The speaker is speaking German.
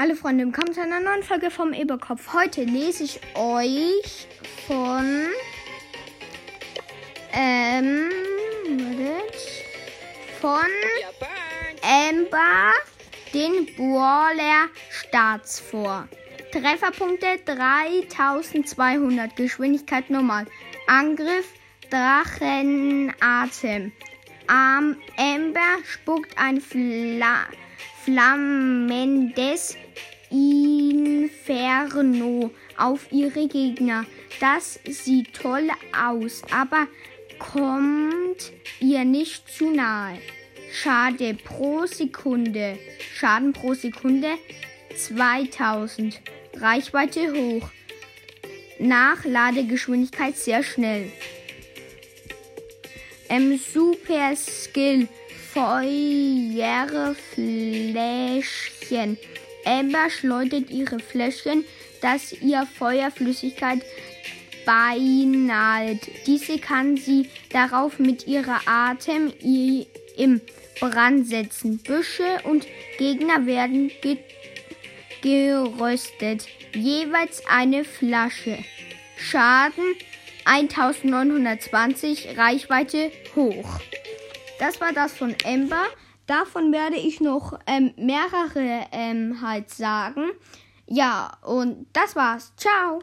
Hallo Freunde, willkommen zu einer neuen Folge vom Eberkopf. Heute lese ich euch von ähm von Amber den Brawler Starts vor. Trefferpunkte 3200, Geschwindigkeit normal, Angriff Drachenatem. Am Amber spuckt ein Fla flammendes Inferno auf ihre Gegner. Das sieht toll aus, aber kommt ihr nicht zu nahe. Schade pro Sekunde. Schaden pro Sekunde 2000. Reichweite hoch. Nachladegeschwindigkeit sehr schnell. Ähm, Super Skill. Feuerfläschchen. Amber schleudert ihre Fläschchen, dass ihr Feuerflüssigkeit beinahlt. Diese kann sie darauf mit ihrer Atem im Brand setzen. Büsche und Gegner werden ge geröstet. Jeweils eine Flasche. Schaden 1920, Reichweite hoch. Das war das von Ember. Davon werde ich noch ähm, mehrere ähm, halt sagen. Ja, und das war's. Ciao.